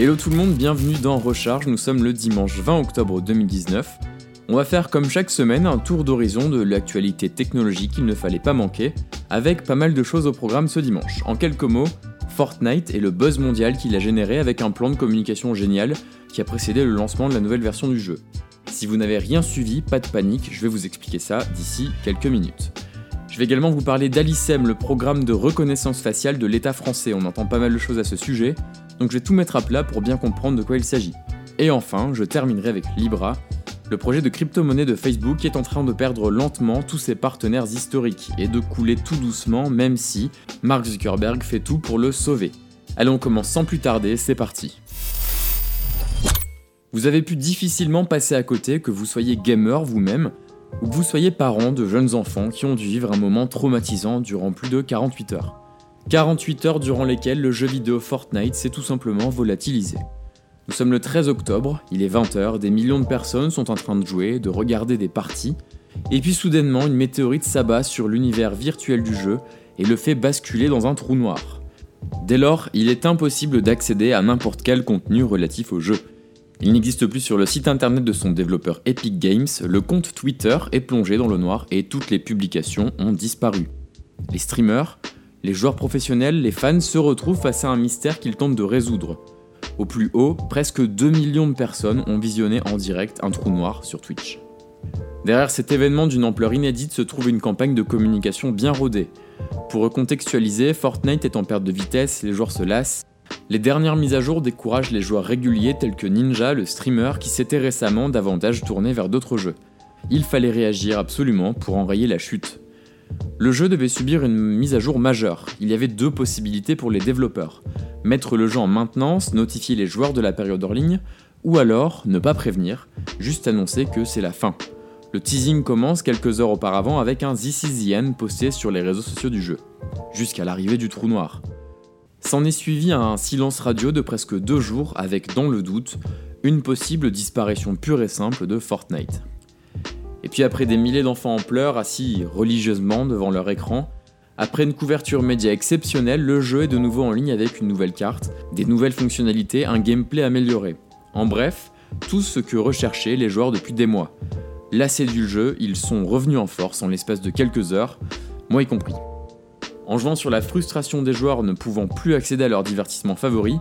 Hello tout le monde, bienvenue dans Recharge, nous sommes le dimanche 20 octobre 2019. On va faire comme chaque semaine un tour d'horizon de l'actualité technologique qu'il ne fallait pas manquer, avec pas mal de choses au programme ce dimanche. En quelques mots, Fortnite et le buzz mondial qu'il a généré avec un plan de communication génial qui a précédé le lancement de la nouvelle version du jeu. Si vous n'avez rien suivi, pas de panique, je vais vous expliquer ça d'ici quelques minutes. Je vais également vous parler d'Alicem, le programme de reconnaissance faciale de l'État français. On entend pas mal de choses à ce sujet, donc je vais tout mettre à plat pour bien comprendre de quoi il s'agit. Et enfin, je terminerai avec Libra, le projet de crypto-monnaie de Facebook est en train de perdre lentement tous ses partenaires historiques et de couler tout doucement même si Mark Zuckerberg fait tout pour le sauver. Allez, on commence sans plus tarder, c'est parti. Vous avez pu difficilement passer à côté que vous soyez gamer vous-même ou que vous soyez parent de jeunes enfants qui ont dû vivre un moment traumatisant durant plus de 48 heures. 48 heures durant lesquelles le jeu vidéo Fortnite s'est tout simplement volatilisé. Nous sommes le 13 octobre, il est 20h, des millions de personnes sont en train de jouer, de regarder des parties, et puis soudainement une météorite s'abat sur l'univers virtuel du jeu et le fait basculer dans un trou noir. Dès lors, il est impossible d'accéder à n'importe quel contenu relatif au jeu. Il n'existe plus sur le site internet de son développeur Epic Games, le compte Twitter est plongé dans le noir et toutes les publications ont disparu. Les streamers, les joueurs professionnels, les fans se retrouvent face à un mystère qu'ils tentent de résoudre. Au plus haut, presque 2 millions de personnes ont visionné en direct un trou noir sur Twitch. Derrière cet événement d'une ampleur inédite se trouve une campagne de communication bien rodée. Pour recontextualiser, Fortnite est en perte de vitesse, les joueurs se lassent. Les dernières mises à jour découragent les joueurs réguliers tels que Ninja, le streamer, qui s'était récemment davantage tourné vers d'autres jeux. Il fallait réagir absolument pour enrayer la chute. Le jeu devait subir une mise à jour majeure. Il y avait deux possibilités pour les développeurs. Mettre le jeu en maintenance, notifier les joueurs de la période hors ligne, ou alors ne pas prévenir, juste annoncer que c'est la fin. Le teasing commence quelques heures auparavant avec un This posté sur les réseaux sociaux du jeu, jusqu'à l'arrivée du trou noir. S'en est suivi un silence radio de presque deux jours avec, dans le doute, une possible disparition pure et simple de Fortnite. Et puis après des milliers d'enfants en pleurs assis religieusement devant leur écran, après une couverture média exceptionnelle, le jeu est de nouveau en ligne avec une nouvelle carte, des nouvelles fonctionnalités, un gameplay amélioré. En bref, tout ce que recherchaient les joueurs depuis des mois. Lassés du jeu, ils sont revenus en force en l'espace de quelques heures, moi y compris. En jouant sur la frustration des joueurs ne pouvant plus accéder à leur divertissement favori,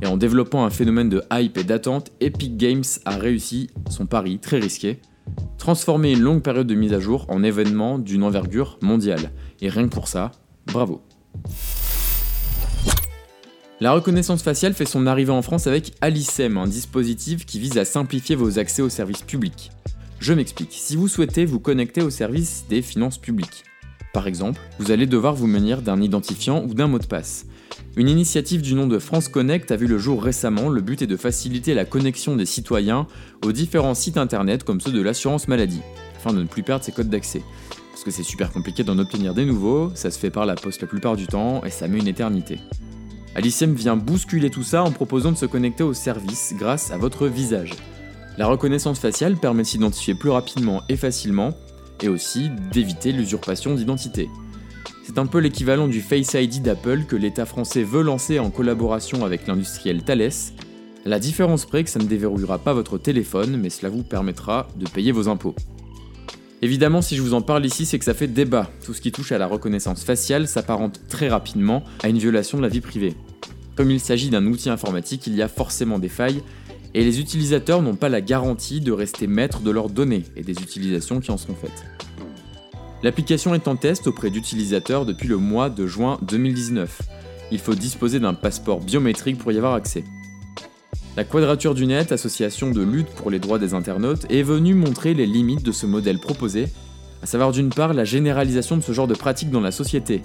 et en développant un phénomène de hype et d'attente, Epic Games a réussi son pari très risqué, transformer une longue période de mise à jour en événement d'une envergure mondiale. Et rien que pour ça, bravo. La reconnaissance faciale fait son arrivée en France avec Alicem, un dispositif qui vise à simplifier vos accès aux services publics. Je m'explique, si vous souhaitez vous connecter au service des finances publiques, par exemple, vous allez devoir vous munir d'un identifiant ou d'un mot de passe. Une initiative du nom de France Connect a vu le jour récemment, le but est de faciliter la connexion des citoyens aux différents sites internet comme ceux de l'assurance maladie, afin de ne plus perdre ses codes d'accès. Parce que c'est super compliqué d'en obtenir des nouveaux, ça se fait par la poste la plupart du temps et ça met une éternité. Alicem vient bousculer tout ça en proposant de se connecter au service grâce à votre visage. La reconnaissance faciale permet de s'identifier plus rapidement et facilement, et aussi d'éviter l'usurpation d'identité. C'est un peu l'équivalent du Face ID d'Apple que l'État français veut lancer en collaboration avec l'industriel Thales. La différence près que ça ne déverrouillera pas votre téléphone, mais cela vous permettra de payer vos impôts. Évidemment, si je vous en parle ici, c'est que ça fait débat. Tout ce qui touche à la reconnaissance faciale s'apparente très rapidement à une violation de la vie privée. Comme il s'agit d'un outil informatique, il y a forcément des failles, et les utilisateurs n'ont pas la garantie de rester maîtres de leurs données et des utilisations qui en seront faites. L'application est en test auprès d'utilisateurs depuis le mois de juin 2019. Il faut disposer d'un passeport biométrique pour y avoir accès. La Quadrature du Net, association de lutte pour les droits des internautes, est venue montrer les limites de ce modèle proposé, à savoir d'une part la généralisation de ce genre de pratique dans la société,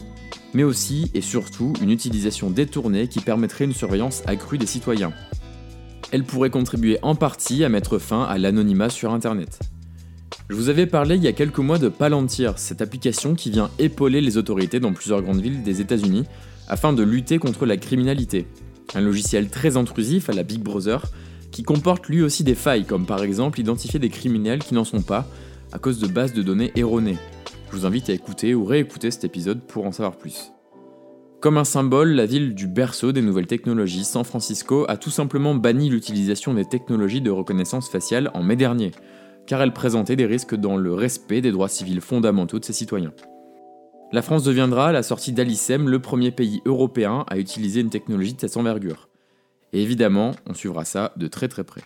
mais aussi et surtout une utilisation détournée qui permettrait une surveillance accrue des citoyens. Elle pourrait contribuer en partie à mettre fin à l'anonymat sur Internet. Je vous avais parlé il y a quelques mois de Palantir, cette application qui vient épauler les autorités dans plusieurs grandes villes des États-Unis afin de lutter contre la criminalité. Un logiciel très intrusif à la Big Brother qui comporte lui aussi des failles comme par exemple identifier des criminels qui n'en sont pas à cause de bases de données erronées. Je vous invite à écouter ou réécouter cet épisode pour en savoir plus. Comme un symbole, la ville du berceau des nouvelles technologies, San Francisco, a tout simplement banni l'utilisation des technologies de reconnaissance faciale en mai dernier, car elles présentaient des risques dans le respect des droits civils fondamentaux de ses citoyens. La France deviendra, à la sortie d'Alicem, le premier pays européen à utiliser une technologie de cette envergure. Et évidemment, on suivra ça de très très près.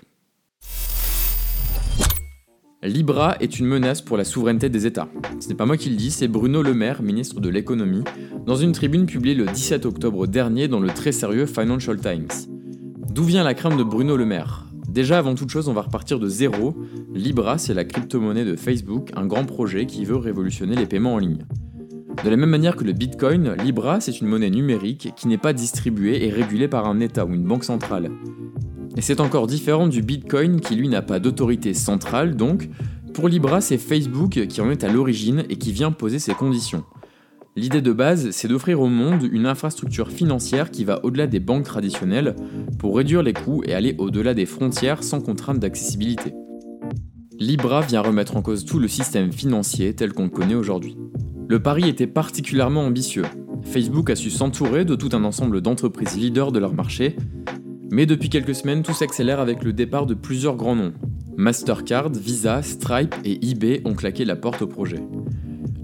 Libra est une menace pour la souveraineté des États. Ce n'est pas moi qui le dis, c'est Bruno Le Maire, ministre de l'économie, dans une tribune publiée le 17 octobre dernier dans le très sérieux Financial Times. D'où vient la crainte de Bruno Le Maire? Déjà, avant toute chose, on va repartir de zéro. Libra, c'est la crypto-monnaie de Facebook, un grand projet qui veut révolutionner les paiements en ligne. De la même manière que le Bitcoin, Libra, c'est une monnaie numérique qui n'est pas distribuée et régulée par un État ou une banque centrale. Et c'est encore différent du Bitcoin qui lui n'a pas d'autorité centrale, donc pour Libra c'est Facebook qui en est à l'origine et qui vient poser ses conditions. L'idée de base, c'est d'offrir au monde une infrastructure financière qui va au-delà des banques traditionnelles pour réduire les coûts et aller au-delà des frontières sans contrainte d'accessibilité. Libra vient remettre en cause tout le système financier tel qu'on le connaît aujourd'hui. Le pari était particulièrement ambitieux. Facebook a su s'entourer de tout un ensemble d'entreprises leaders de leur marché mais depuis quelques semaines, tout s'accélère avec le départ de plusieurs grands noms. Mastercard, Visa, Stripe et eBay ont claqué la porte au projet.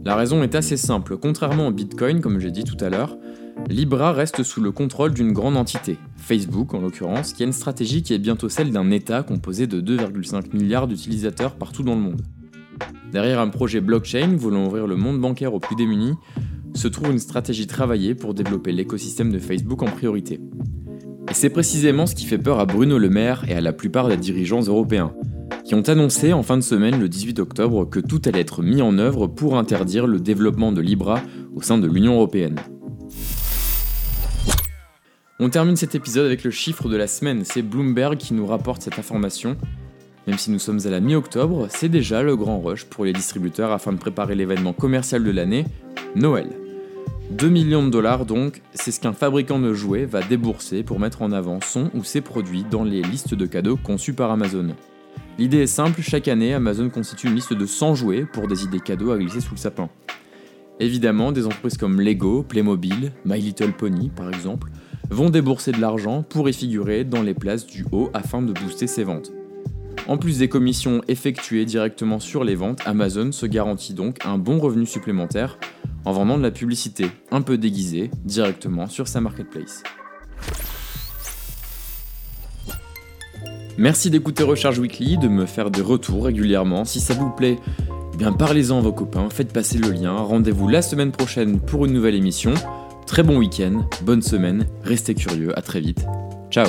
La raison est assez simple, contrairement au Bitcoin, comme j'ai dit tout à l'heure, Libra reste sous le contrôle d'une grande entité, Facebook en l'occurrence, qui a une stratégie qui est bientôt celle d'un État composé de 2,5 milliards d'utilisateurs partout dans le monde. Derrière un projet blockchain voulant ouvrir le monde bancaire aux plus démunis, se trouve une stratégie travaillée pour développer l'écosystème de Facebook en priorité. Et c'est précisément ce qui fait peur à Bruno Le Maire et à la plupart des dirigeants européens, qui ont annoncé en fin de semaine le 18 octobre que tout allait être mis en œuvre pour interdire le développement de Libra au sein de l'Union européenne. On termine cet épisode avec le chiffre de la semaine, c'est Bloomberg qui nous rapporte cette information. Même si nous sommes à la mi-octobre, c'est déjà le grand rush pour les distributeurs afin de préparer l'événement commercial de l'année, Noël. 2 millions de dollars donc, c'est ce qu'un fabricant de jouets va débourser pour mettre en avant son ou ses produits dans les listes de cadeaux conçues par Amazon. L'idée est simple, chaque année Amazon constitue une liste de 100 jouets pour des idées cadeaux à glisser sous le sapin. Évidemment, des entreprises comme Lego, Playmobil, My Little Pony par exemple, vont débourser de l'argent pour y figurer dans les places du haut afin de booster ses ventes. En plus des commissions effectuées directement sur les ventes, Amazon se garantit donc un bon revenu supplémentaire en vendant de la publicité un peu déguisée directement sur sa marketplace. Merci d'écouter Recharge Weekly, de me faire des retours régulièrement. Si ça vous plaît, eh parlez-en à vos copains, faites passer le lien. Rendez-vous la semaine prochaine pour une nouvelle émission. Très bon week-end, bonne semaine, restez curieux, à très vite. Ciao